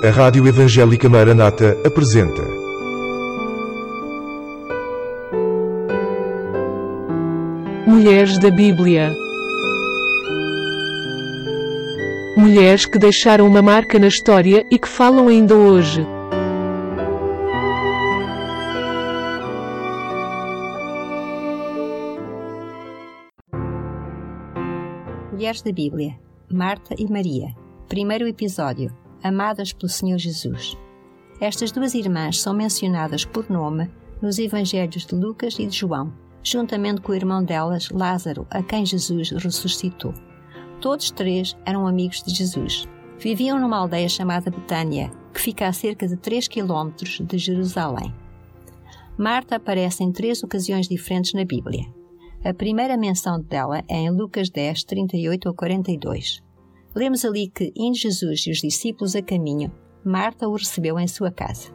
A Rádio Evangélica Maranata apresenta. Mulheres da Bíblia. Mulheres que deixaram uma marca na história e que falam ainda hoje. Mulheres da Bíblia, Marta e Maria. Primeiro episódio, Amadas pelo Senhor Jesus. Estas duas irmãs são mencionadas por nome nos Evangelhos de Lucas e de João, juntamente com o irmão delas, Lázaro, a quem Jesus ressuscitou. Todos três eram amigos de Jesus. Viviam numa aldeia chamada Betânia, que fica a cerca de 3 quilómetros de Jerusalém. Marta aparece em três ocasiões diferentes na Bíblia. A primeira menção dela é em Lucas 10, 38 a 42. Lemos ali que, indo Jesus e os discípulos a caminho, Marta o recebeu em sua casa.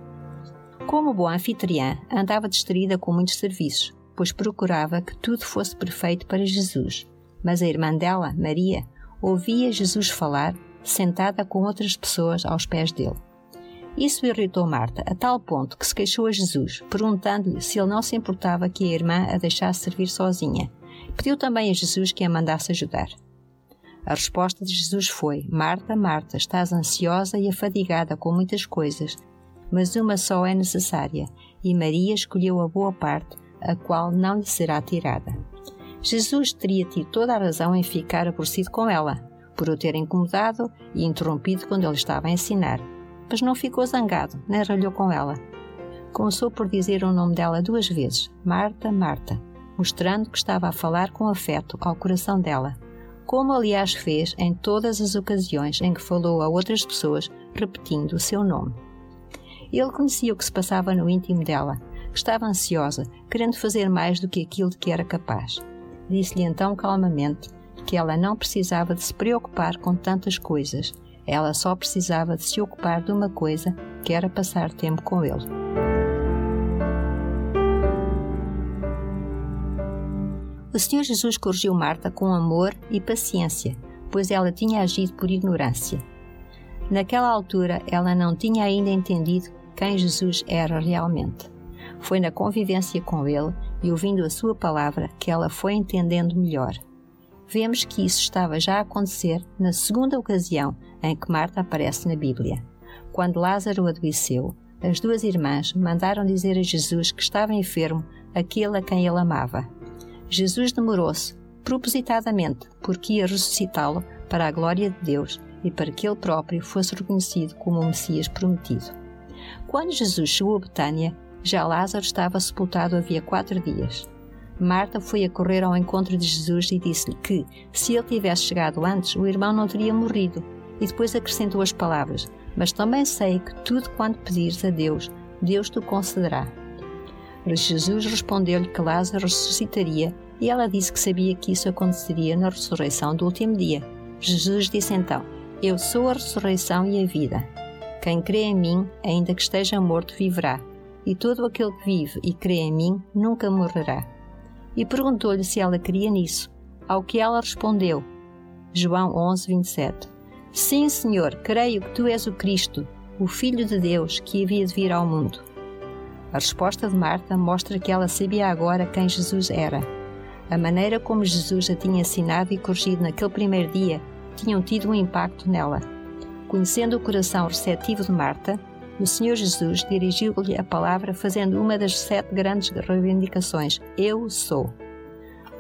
Como boa anfitriã, andava distraída com muitos serviços, pois procurava que tudo fosse perfeito para Jesus. Mas a irmã dela, Maria, ouvia Jesus falar, sentada com outras pessoas aos pés dele. Isso irritou Marta a tal ponto que se queixou a Jesus, perguntando-lhe se ele não se importava que a irmã a deixasse servir sozinha. Pediu também a Jesus que a mandasse ajudar. A resposta de Jesus foi: Marta, Marta, estás ansiosa e afadigada com muitas coisas, mas uma só é necessária, e Maria escolheu a boa parte, a qual não lhe será tirada. Jesus teria tido toda a razão em ficar aborrecido com ela, por o ter incomodado e interrompido quando ele estava a ensinar mas não ficou zangado, nem ralhou com ela. Começou por dizer o nome dela duas vezes, Marta, Marta, mostrando que estava a falar com afeto ao coração dela, como aliás fez em todas as ocasiões em que falou a outras pessoas, repetindo o seu nome. Ele conhecia o que se passava no íntimo dela, estava ansiosa, querendo fazer mais do que aquilo de que era capaz. Disse-lhe então calmamente que ela não precisava de se preocupar com tantas coisas ela só precisava de se ocupar de uma coisa, que era passar tempo com ele. O Senhor Jesus corrigiu Marta com amor e paciência, pois ela tinha agido por ignorância. Naquela altura, ela não tinha ainda entendido quem Jesus era realmente. Foi na convivência com ele e ouvindo a sua palavra que ela foi entendendo melhor. Vemos que isso estava já a acontecer na segunda ocasião em que Marta aparece na Bíblia. Quando Lázaro adoeceu, as duas irmãs mandaram dizer a Jesus que estava enfermo aquele a quem ele amava. Jesus demorou-se, propositadamente, porque ia ressuscitá-lo para a glória de Deus e para que ele próprio fosse reconhecido como o Messias prometido. Quando Jesus chegou a Betânia, já Lázaro estava sepultado havia quatro dias. Marta foi a correr ao encontro de Jesus e disse-lhe que, se ele tivesse chegado antes, o irmão não teria morrido e depois acrescentou as palavras: Mas também sei que tudo quanto pedires a Deus, Deus te concederá. Jesus respondeu-lhe que Lázaro ressuscitaria e ela disse que sabia que isso aconteceria na ressurreição do último dia. Jesus disse então: Eu sou a ressurreição e a vida. Quem crê em mim, ainda que esteja morto, viverá. E todo aquele que vive e crê em mim nunca morrerá. E perguntou-lhe se ela queria nisso, ao que ela respondeu. João 11, 27. Sim, Senhor, creio que tu és o Cristo, o Filho de Deus que havia de vir ao mundo. A resposta de Marta mostra que ela sabia agora quem Jesus era. A maneira como Jesus a tinha ensinado e corrigido naquele primeiro dia tinham tido um impacto nela. Conhecendo o coração receptivo de Marta, o Senhor Jesus dirigiu-lhe a palavra fazendo uma das sete grandes reivindicações: Eu sou.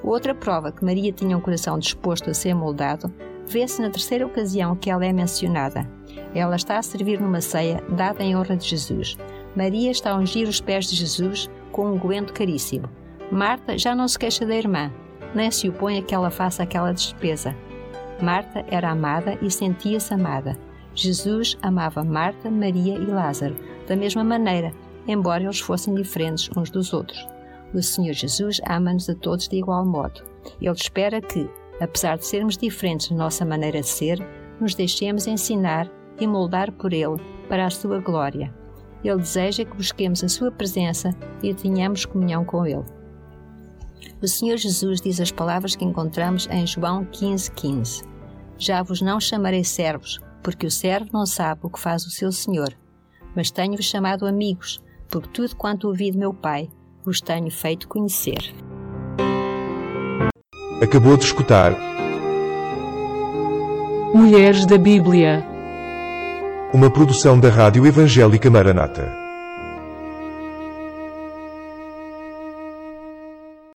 Outra prova que Maria tinha um coração disposto a ser moldado vê-se na terceira ocasião que ela é mencionada. Ela está a servir numa ceia dada em honra de Jesus. Maria está a ungir os pés de Jesus com um goento caríssimo. Marta já não se queixa da irmã, nem se opõe a que ela faça aquela despesa. Marta era amada e sentia-se amada. Jesus amava Marta, Maria e Lázaro da mesma maneira, embora eles fossem diferentes uns dos outros. O Senhor Jesus ama-nos a todos de igual modo. Ele espera que, apesar de sermos diferentes na nossa maneira de ser, nos deixemos ensinar e moldar por Ele para a Sua glória. Ele deseja que busquemos a Sua presença e tenhamos comunhão com Ele. O Senhor Jesus diz as palavras que encontramos em João 15,15: 15. Já vos não chamarei servos, porque o servo não sabe o que faz o seu senhor. Mas tenho-vos chamado amigos, porque tudo quanto ouvi de meu Pai vos tenho feito conhecer. Acabou de escutar Mulheres da Bíblia. uma produção da Rádio Evangélica Maranata.